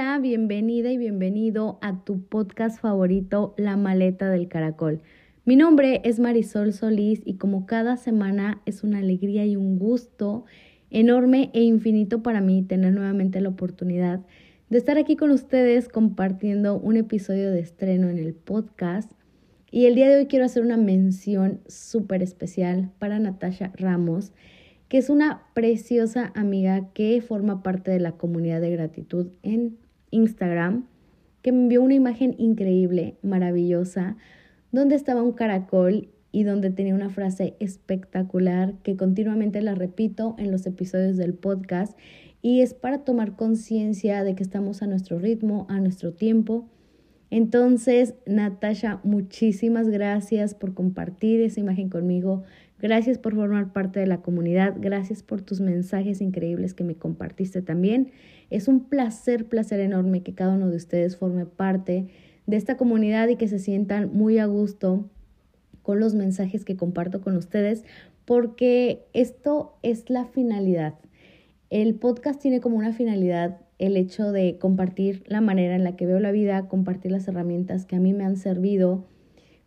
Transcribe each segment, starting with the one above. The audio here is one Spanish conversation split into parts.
Hola, bienvenida y bienvenido a tu podcast favorito, La Maleta del Caracol. Mi nombre es Marisol Solís y como cada semana es una alegría y un gusto enorme e infinito para mí tener nuevamente la oportunidad de estar aquí con ustedes compartiendo un episodio de estreno en el podcast. Y el día de hoy quiero hacer una mención súper especial para Natasha Ramos que es una preciosa amiga que forma parte de la comunidad de gratitud en Instagram, que me envió una imagen increíble, maravillosa, donde estaba un caracol y donde tenía una frase espectacular que continuamente la repito en los episodios del podcast y es para tomar conciencia de que estamos a nuestro ritmo, a nuestro tiempo. Entonces, Natasha, muchísimas gracias por compartir esa imagen conmigo. Gracias por formar parte de la comunidad. Gracias por tus mensajes increíbles que me compartiste también. Es un placer, placer enorme que cada uno de ustedes forme parte de esta comunidad y que se sientan muy a gusto con los mensajes que comparto con ustedes, porque esto es la finalidad. El podcast tiene como una finalidad el hecho de compartir la manera en la que veo la vida, compartir las herramientas que a mí me han servido,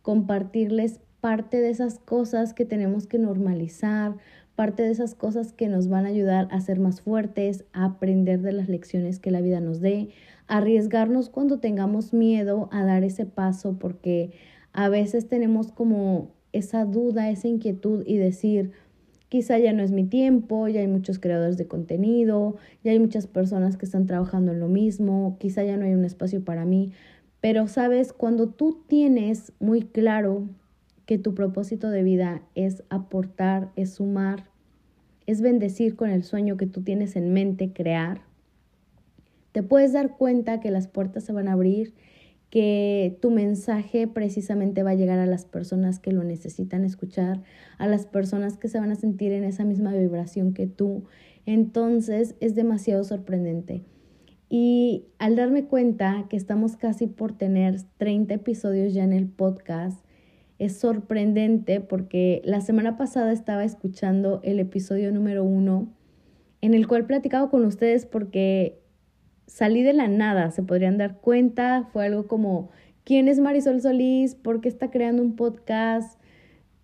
compartirles parte de esas cosas que tenemos que normalizar, parte de esas cosas que nos van a ayudar a ser más fuertes, a aprender de las lecciones que la vida nos dé, arriesgarnos cuando tengamos miedo a dar ese paso, porque a veces tenemos como esa duda, esa inquietud y decir, quizá ya no es mi tiempo, ya hay muchos creadores de contenido, ya hay muchas personas que están trabajando en lo mismo, quizá ya no hay un espacio para mí, pero sabes, cuando tú tienes muy claro que tu propósito de vida es aportar, es sumar, es bendecir con el sueño que tú tienes en mente, crear, te puedes dar cuenta que las puertas se van a abrir, que tu mensaje precisamente va a llegar a las personas que lo necesitan escuchar, a las personas que se van a sentir en esa misma vibración que tú. Entonces es demasiado sorprendente. Y al darme cuenta que estamos casi por tener 30 episodios ya en el podcast, es sorprendente porque la semana pasada estaba escuchando el episodio número uno en el cual platicaba con ustedes porque salí de la nada, se podrían dar cuenta, fue algo como, ¿quién es Marisol Solís? ¿Por qué está creando un podcast?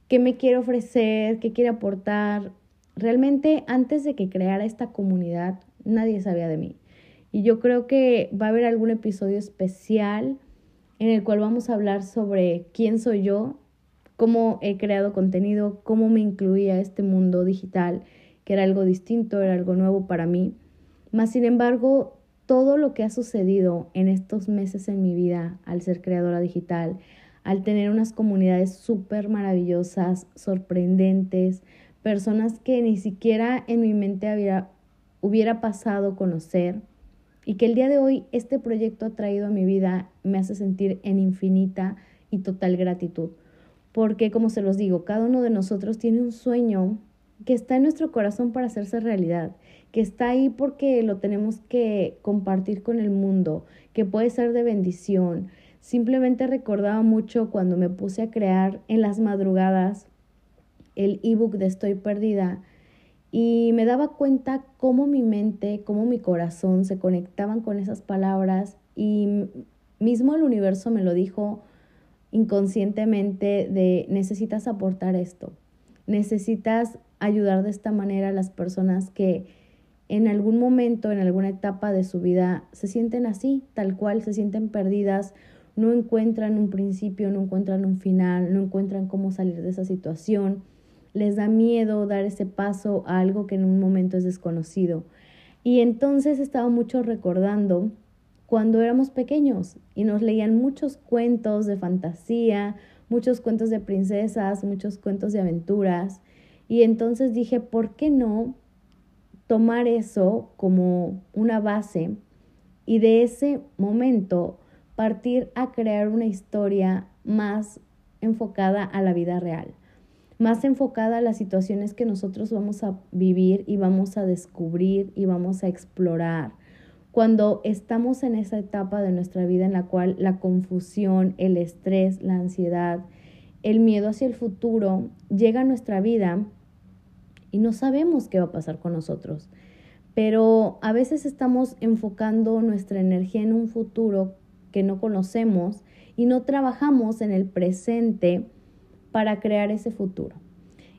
¿Qué me quiere ofrecer? ¿Qué quiere aportar? Realmente antes de que creara esta comunidad, nadie sabía de mí. Y yo creo que va a haber algún episodio especial en el cual vamos a hablar sobre quién soy yo, cómo he creado contenido, cómo me incluía este mundo digital, que era algo distinto, era algo nuevo para mí. Mas, sin embargo, todo lo que ha sucedido en estos meses en mi vida al ser creadora digital, al tener unas comunidades súper maravillosas, sorprendentes, personas que ni siquiera en mi mente hubiera, hubiera pasado conocer y que el día de hoy este proyecto ha traído a mi vida me hace sentir en infinita y total gratitud porque como se los digo, cada uno de nosotros tiene un sueño que está en nuestro corazón para hacerse realidad, que está ahí porque lo tenemos que compartir con el mundo, que puede ser de bendición. Simplemente recordaba mucho cuando me puse a crear en las madrugadas el ebook de Estoy perdida y me daba cuenta cómo mi mente, cómo mi corazón se conectaban con esas palabras y mismo el universo me lo dijo inconscientemente de necesitas aportar esto, necesitas ayudar de esta manera a las personas que en algún momento, en alguna etapa de su vida se sienten así, tal cual, se sienten perdidas, no encuentran un principio, no encuentran un final, no encuentran cómo salir de esa situación, les da miedo dar ese paso a algo que en un momento es desconocido. Y entonces estaba mucho recordando cuando éramos pequeños y nos leían muchos cuentos de fantasía, muchos cuentos de princesas, muchos cuentos de aventuras. Y entonces dije, ¿por qué no tomar eso como una base y de ese momento partir a crear una historia más enfocada a la vida real, más enfocada a las situaciones que nosotros vamos a vivir y vamos a descubrir y vamos a explorar cuando estamos en esa etapa de nuestra vida en la cual la confusión, el estrés, la ansiedad, el miedo hacia el futuro llega a nuestra vida y no sabemos qué va a pasar con nosotros. pero a veces estamos enfocando nuestra energía en un futuro que no conocemos y no trabajamos en el presente para crear ese futuro.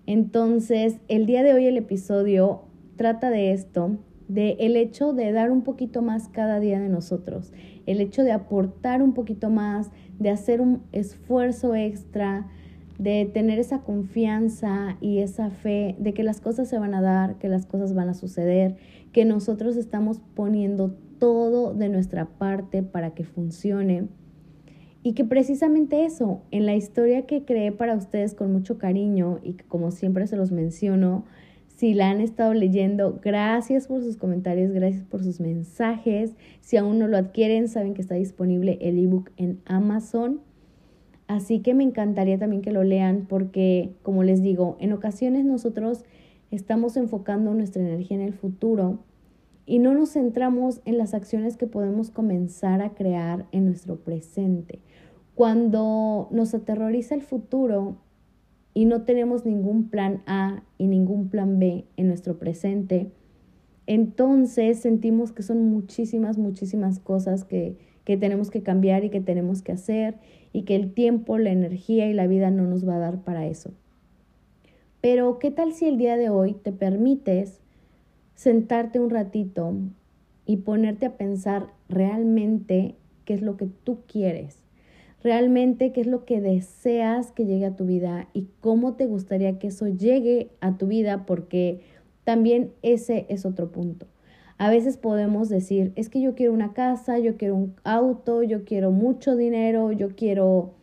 Entonces, el día de hoy el episodio trata de esto, de el hecho de dar un poquito más cada día de nosotros, el hecho de aportar un poquito más, de hacer un esfuerzo extra, de tener esa confianza y esa fe de que las cosas se van a dar, que las cosas van a suceder, que nosotros estamos poniendo todo de nuestra parte para que funcione. Y que precisamente eso, en la historia que creé para ustedes con mucho cariño y que como siempre se los menciono, si la han estado leyendo, gracias por sus comentarios, gracias por sus mensajes. Si aún no lo adquieren, saben que está disponible el ebook en Amazon. Así que me encantaría también que lo lean porque, como les digo, en ocasiones nosotros estamos enfocando nuestra energía en el futuro y no nos centramos en las acciones que podemos comenzar a crear en nuestro presente. Cuando nos aterroriza el futuro y no tenemos ningún plan A y ningún plan B en nuestro presente, entonces sentimos que son muchísimas, muchísimas cosas que, que tenemos que cambiar y que tenemos que hacer y que el tiempo, la energía y la vida no nos va a dar para eso. Pero, ¿qué tal si el día de hoy te permites sentarte un ratito y ponerte a pensar realmente qué es lo que tú quieres? Realmente qué es lo que deseas que llegue a tu vida y cómo te gustaría que eso llegue a tu vida porque también ese es otro punto. A veces podemos decir, es que yo quiero una casa, yo quiero un auto, yo quiero mucho dinero, yo quiero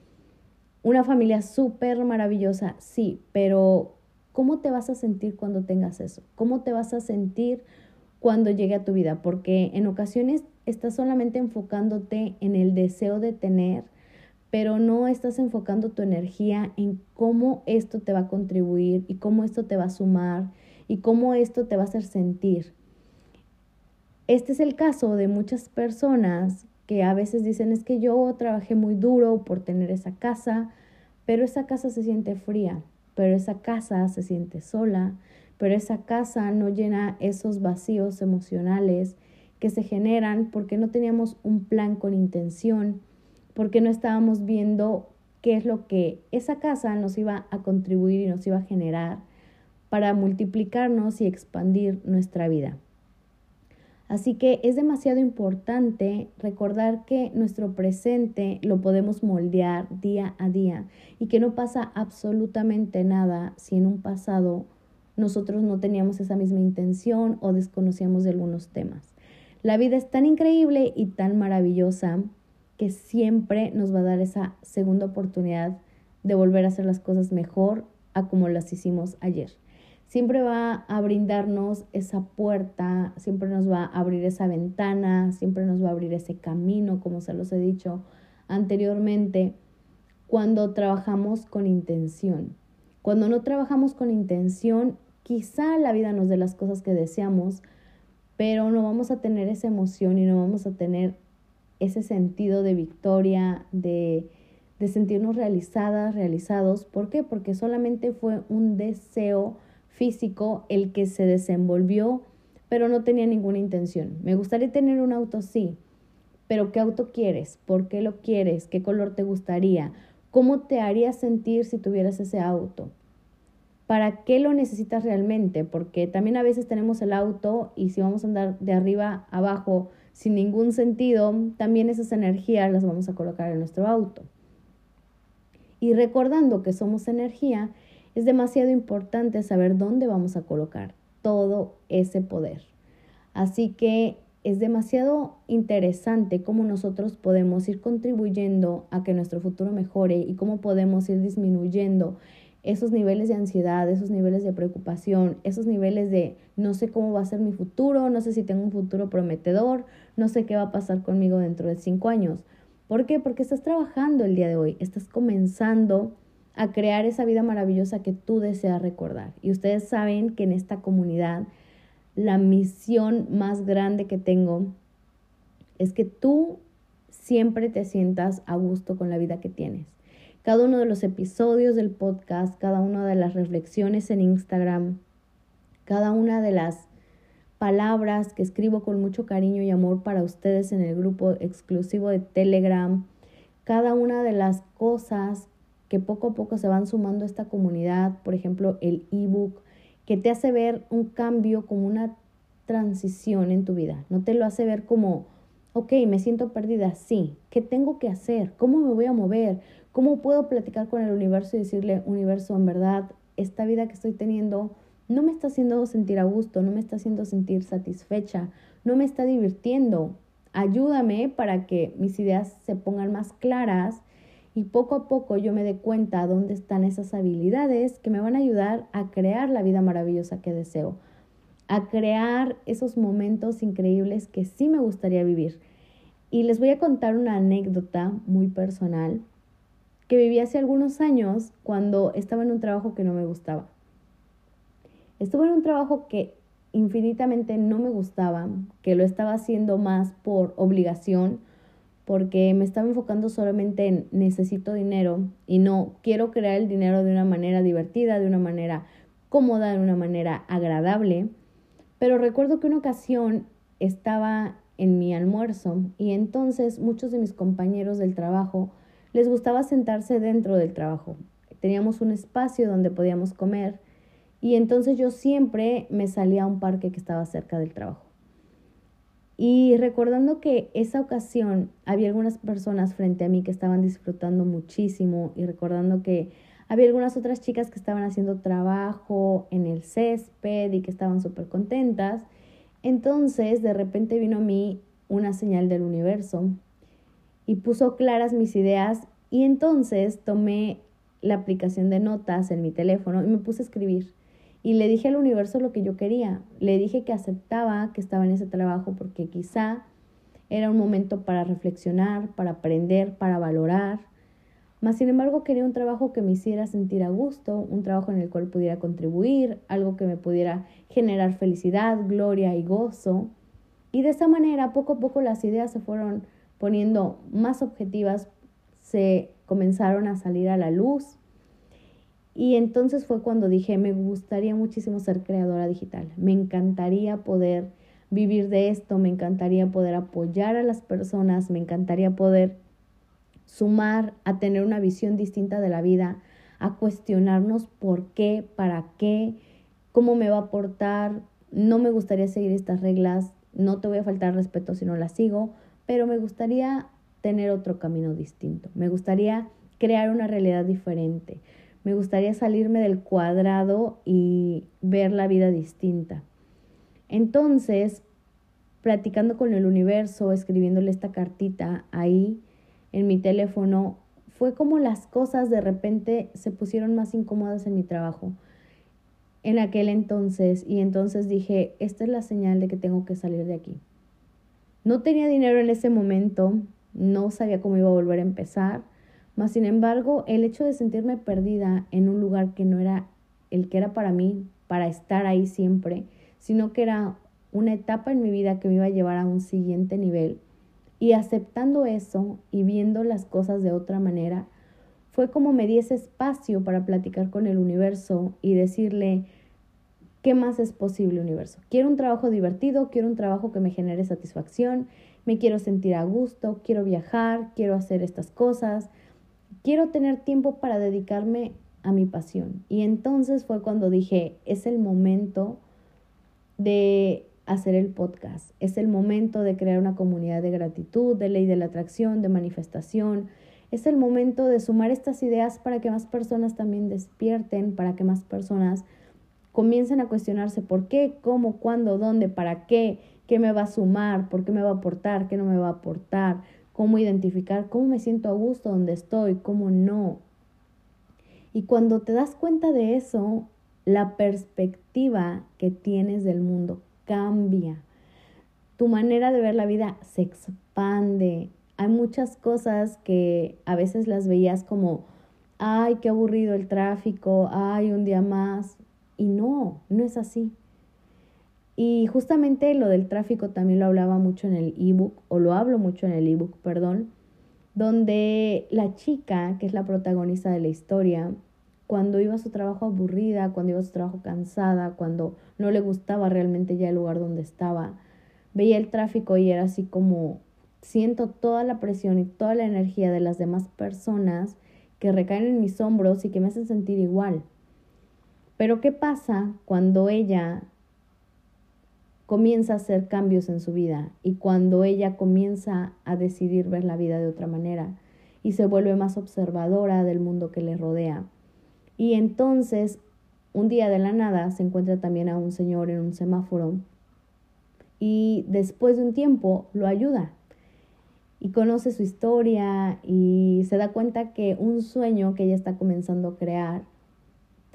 una familia súper maravillosa, sí, pero ¿cómo te vas a sentir cuando tengas eso? ¿Cómo te vas a sentir cuando llegue a tu vida? Porque en ocasiones estás solamente enfocándote en el deseo de tener, pero no estás enfocando tu energía en cómo esto te va a contribuir y cómo esto te va a sumar y cómo esto te va a hacer sentir. Este es el caso de muchas personas que a veces dicen es que yo trabajé muy duro por tener esa casa, pero esa casa se siente fría, pero esa casa se siente sola, pero esa casa no llena esos vacíos emocionales que se generan porque no teníamos un plan con intención, porque no estábamos viendo qué es lo que esa casa nos iba a contribuir y nos iba a generar para multiplicarnos y expandir nuestra vida. Así que es demasiado importante recordar que nuestro presente lo podemos moldear día a día y que no pasa absolutamente nada si en un pasado nosotros no teníamos esa misma intención o desconocíamos de algunos temas. La vida es tan increíble y tan maravillosa que siempre nos va a dar esa segunda oportunidad de volver a hacer las cosas mejor a como las hicimos ayer siempre va a brindarnos esa puerta, siempre nos va a abrir esa ventana, siempre nos va a abrir ese camino, como se los he dicho anteriormente, cuando trabajamos con intención. Cuando no trabajamos con intención, quizá la vida nos dé las cosas que deseamos, pero no vamos a tener esa emoción y no vamos a tener ese sentido de victoria, de, de sentirnos realizadas, realizados. ¿Por qué? Porque solamente fue un deseo físico el que se desenvolvió, pero no tenía ninguna intención. Me gustaría tener un auto, sí, pero ¿qué auto quieres? ¿Por qué lo quieres? ¿Qué color te gustaría? ¿Cómo te haría sentir si tuvieras ese auto? ¿Para qué lo necesitas realmente? Porque también a veces tenemos el auto y si vamos a andar de arriba abajo sin ningún sentido, también esas energías las vamos a colocar en nuestro auto. Y recordando que somos energía, es demasiado importante saber dónde vamos a colocar todo ese poder. Así que es demasiado interesante cómo nosotros podemos ir contribuyendo a que nuestro futuro mejore y cómo podemos ir disminuyendo esos niveles de ansiedad, esos niveles de preocupación, esos niveles de no sé cómo va a ser mi futuro, no sé si tengo un futuro prometedor, no sé qué va a pasar conmigo dentro de cinco años. ¿Por qué? Porque estás trabajando el día de hoy, estás comenzando a crear esa vida maravillosa que tú deseas recordar. Y ustedes saben que en esta comunidad la misión más grande que tengo es que tú siempre te sientas a gusto con la vida que tienes. Cada uno de los episodios del podcast, cada una de las reflexiones en Instagram, cada una de las palabras que escribo con mucho cariño y amor para ustedes en el grupo exclusivo de Telegram, cada una de las cosas que poco a poco se van sumando a esta comunidad, por ejemplo, el ebook, que te hace ver un cambio como una transición en tu vida, no te lo hace ver como, ok, me siento perdida, sí, ¿qué tengo que hacer? ¿Cómo me voy a mover? ¿Cómo puedo platicar con el universo y decirle, universo, en verdad, esta vida que estoy teniendo no me está haciendo sentir a gusto, no me está haciendo sentir satisfecha, no me está divirtiendo. Ayúdame para que mis ideas se pongan más claras y poco a poco yo me dé cuenta dónde están esas habilidades que me van a ayudar a crear la vida maravillosa que deseo, a crear esos momentos increíbles que sí me gustaría vivir. Y les voy a contar una anécdota muy personal que viví hace algunos años cuando estaba en un trabajo que no me gustaba. Estuve en un trabajo que infinitamente no me gustaba, que lo estaba haciendo más por obligación, porque me estaba enfocando solamente en necesito dinero y no quiero crear el dinero de una manera divertida, de una manera cómoda, de una manera agradable. Pero recuerdo que una ocasión estaba en mi almuerzo y entonces muchos de mis compañeros del trabajo les gustaba sentarse dentro del trabajo. Teníamos un espacio donde podíamos comer y entonces yo siempre me salía a un parque que estaba cerca del trabajo. Y recordando que esa ocasión había algunas personas frente a mí que estaban disfrutando muchísimo y recordando que había algunas otras chicas que estaban haciendo trabajo en el césped y que estaban súper contentas, entonces de repente vino a mí una señal del universo y puso claras mis ideas y entonces tomé la aplicación de notas en mi teléfono y me puse a escribir. Y le dije al universo lo que yo quería. Le dije que aceptaba que estaba en ese trabajo porque quizá era un momento para reflexionar, para aprender, para valorar. Mas, sin embargo, quería un trabajo que me hiciera sentir a gusto, un trabajo en el cual pudiera contribuir, algo que me pudiera generar felicidad, gloria y gozo. Y de esa manera, poco a poco, las ideas se fueron poniendo más objetivas, se comenzaron a salir a la luz. Y entonces fue cuando dije, me gustaría muchísimo ser creadora digital, me encantaría poder vivir de esto, me encantaría poder apoyar a las personas, me encantaría poder sumar a tener una visión distinta de la vida, a cuestionarnos por qué, para qué, cómo me va a aportar, no me gustaría seguir estas reglas, no te voy a faltar respeto si no las sigo, pero me gustaría tener otro camino distinto, me gustaría crear una realidad diferente, me gustaría salirme del cuadrado y ver la vida distinta. Entonces, platicando con el universo, escribiéndole esta cartita ahí en mi teléfono, fue como las cosas de repente se pusieron más incómodas en mi trabajo en aquel entonces y entonces dije, esta es la señal de que tengo que salir de aquí. No tenía dinero en ese momento, no sabía cómo iba a volver a empezar, mas, sin embargo, el hecho de sentirme perdida en un lugar que no era el que era para mí, para estar ahí siempre, sino que era una etapa en mi vida que me iba a llevar a un siguiente nivel, y aceptando eso y viendo las cosas de otra manera, fue como me di ese espacio para platicar con el universo y decirle, ¿qué más es posible universo? Quiero un trabajo divertido, quiero un trabajo que me genere satisfacción, me quiero sentir a gusto, quiero viajar, quiero hacer estas cosas, quiero tener tiempo para dedicarme a mi pasión. Y entonces fue cuando dije, es el momento de hacer el podcast, es el momento de crear una comunidad de gratitud, de ley de la atracción, de manifestación. Es el momento de sumar estas ideas para que más personas también despierten, para que más personas comiencen a cuestionarse por qué, cómo, cuándo, dónde, para qué, qué me va a sumar, por qué me va a aportar, qué no me va a aportar, cómo identificar cómo me siento a gusto donde estoy, cómo no. Y cuando te das cuenta de eso, la perspectiva que tienes del mundo cambia. Tu manera de ver la vida se expande. Hay muchas cosas que a veces las veías como, ay, qué aburrido el tráfico, ay, un día más. Y no, no es así. Y justamente lo del tráfico también lo hablaba mucho en el ebook, o lo hablo mucho en el ebook, perdón, donde la chica, que es la protagonista de la historia, cuando iba a su trabajo aburrida, cuando iba a su trabajo cansada, cuando no le gustaba realmente ya el lugar donde estaba, veía el tráfico y era así como siento toda la presión y toda la energía de las demás personas que recaen en mis hombros y que me hacen sentir igual. Pero ¿qué pasa cuando ella comienza a hacer cambios en su vida y cuando ella comienza a decidir ver la vida de otra manera y se vuelve más observadora del mundo que le rodea? Y entonces, un día de la nada, se encuentra también a un señor en un semáforo y después de un tiempo lo ayuda y conoce su historia y se da cuenta que un sueño que ella está comenzando a crear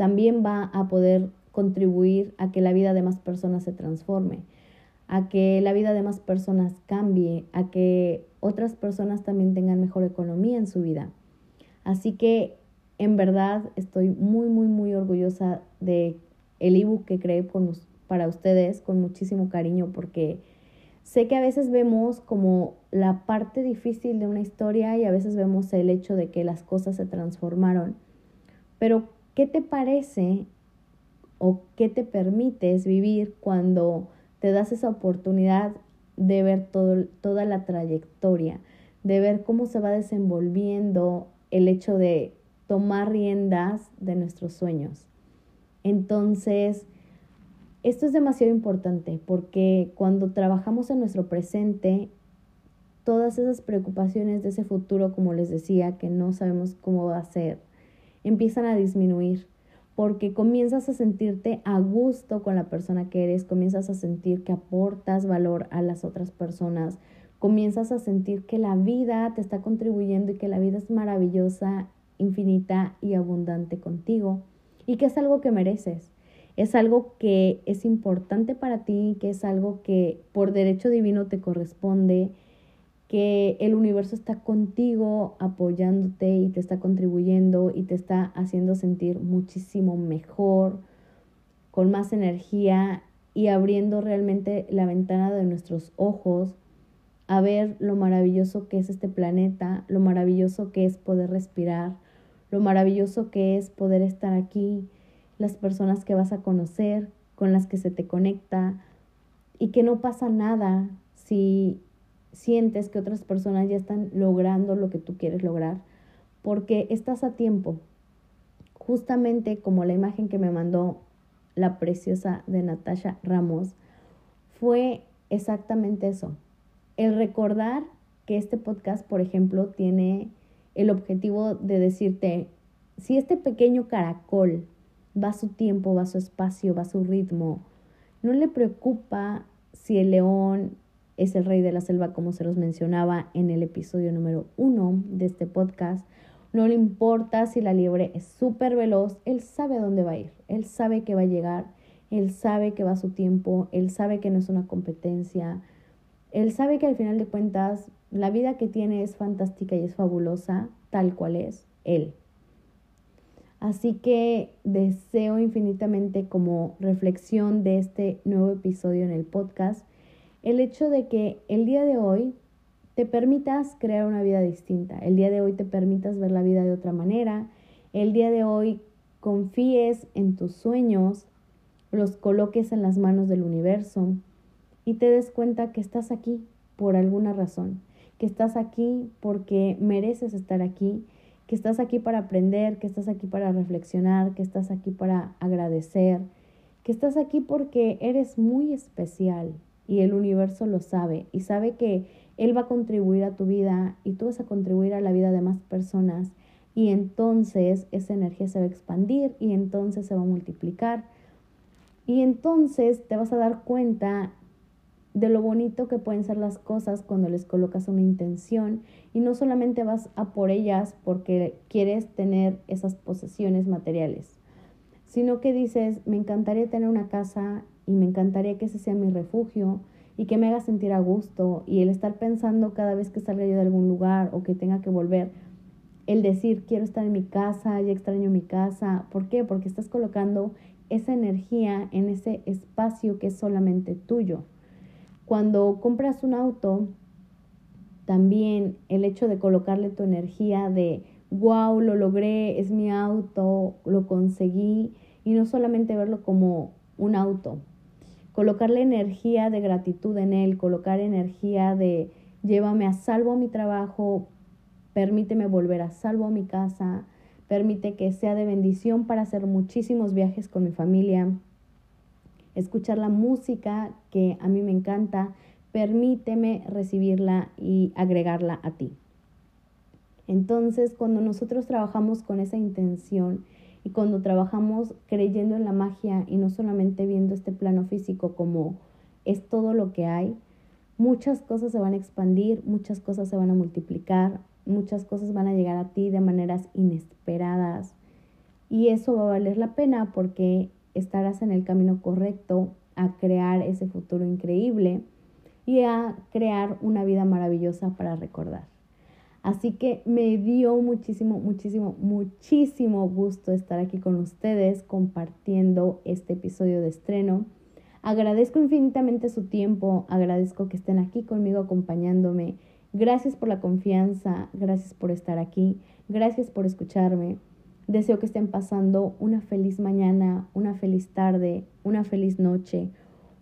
también va a poder contribuir a que la vida de más personas se transforme, a que la vida de más personas cambie, a que otras personas también tengan mejor economía en su vida. Así que en verdad estoy muy, muy, muy orgullosa de el ebook que creé para ustedes con muchísimo cariño porque sé que a veces vemos como la parte difícil de una historia y a veces vemos el hecho de que las cosas se transformaron. Pero, ¿qué te parece o qué te permites vivir cuando te das esa oportunidad de ver todo, toda la trayectoria, de ver cómo se va desenvolviendo el hecho de tomar riendas de nuestros sueños. Entonces, esto es demasiado importante porque cuando trabajamos en nuestro presente, todas esas preocupaciones de ese futuro, como les decía, que no sabemos cómo va a ser, empiezan a disminuir porque comienzas a sentirte a gusto con la persona que eres, comienzas a sentir que aportas valor a las otras personas, comienzas a sentir que la vida te está contribuyendo y que la vida es maravillosa infinita y abundante contigo y que es algo que mereces. Es algo que es importante para ti, que es algo que por derecho divino te corresponde, que el universo está contigo apoyándote y te está contribuyendo y te está haciendo sentir muchísimo mejor, con más energía y abriendo realmente la ventana de nuestros ojos a ver lo maravilloso que es este planeta, lo maravilloso que es poder respirar, lo maravilloso que es poder estar aquí, las personas que vas a conocer, con las que se te conecta y que no pasa nada si sientes que otras personas ya están logrando lo que tú quieres lograr, porque estás a tiempo. Justamente como la imagen que me mandó la preciosa de Natasha Ramos, fue exactamente eso. El recordar que este podcast, por ejemplo, tiene el objetivo de decirte, si este pequeño caracol va a su tiempo, va a su espacio, va a su ritmo, no le preocupa si el león es el rey de la selva, como se los mencionaba en el episodio número uno de este podcast. No le importa si la liebre es súper veloz, él sabe dónde va a ir, él sabe que va a llegar, él sabe que va a su tiempo, él sabe que no es una competencia, él sabe que al final de cuentas la vida que tiene es fantástica y es fabulosa, tal cual es Él. Así que deseo infinitamente como reflexión de este nuevo episodio en el podcast el hecho de que el día de hoy te permitas crear una vida distinta, el día de hoy te permitas ver la vida de otra manera, el día de hoy confíes en tus sueños, los coloques en las manos del universo y te des cuenta que estás aquí por alguna razón que estás aquí porque mereces estar aquí, que estás aquí para aprender, que estás aquí para reflexionar, que estás aquí para agradecer, que estás aquí porque eres muy especial y el universo lo sabe y sabe que Él va a contribuir a tu vida y tú vas a contribuir a la vida de más personas y entonces esa energía se va a expandir y entonces se va a multiplicar y entonces te vas a dar cuenta de lo bonito que pueden ser las cosas cuando les colocas una intención y no solamente vas a por ellas porque quieres tener esas posesiones materiales, sino que dices, me encantaría tener una casa y me encantaría que ese sea mi refugio y que me haga sentir a gusto y el estar pensando cada vez que salga yo de algún lugar o que tenga que volver, el decir, quiero estar en mi casa, ya extraño mi casa, ¿por qué? Porque estás colocando esa energía en ese espacio que es solamente tuyo. Cuando compras un auto, también el hecho de colocarle tu energía de wow, lo logré, es mi auto, lo conseguí, y no solamente verlo como un auto, colocarle energía de gratitud en él, colocar energía de llévame a salvo a mi trabajo, permíteme volver a salvo a mi casa, permite que sea de bendición para hacer muchísimos viajes con mi familia, escuchar la música que a mí me encanta, permíteme recibirla y agregarla a ti. Entonces, cuando nosotros trabajamos con esa intención y cuando trabajamos creyendo en la magia y no solamente viendo este plano físico como es todo lo que hay, muchas cosas se van a expandir, muchas cosas se van a multiplicar, muchas cosas van a llegar a ti de maneras inesperadas. Y eso va a valer la pena porque estarás en el camino correcto a crear ese futuro increíble y a crear una vida maravillosa para recordar. Así que me dio muchísimo, muchísimo, muchísimo gusto estar aquí con ustedes compartiendo este episodio de estreno. Agradezco infinitamente su tiempo, agradezco que estén aquí conmigo acompañándome. Gracias por la confianza, gracias por estar aquí, gracias por escucharme. Deseo que estén pasando una feliz mañana, una feliz tarde, una feliz noche,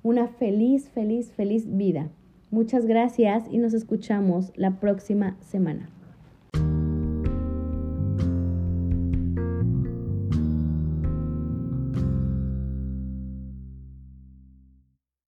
una feliz, feliz, feliz vida. Muchas gracias y nos escuchamos la próxima semana.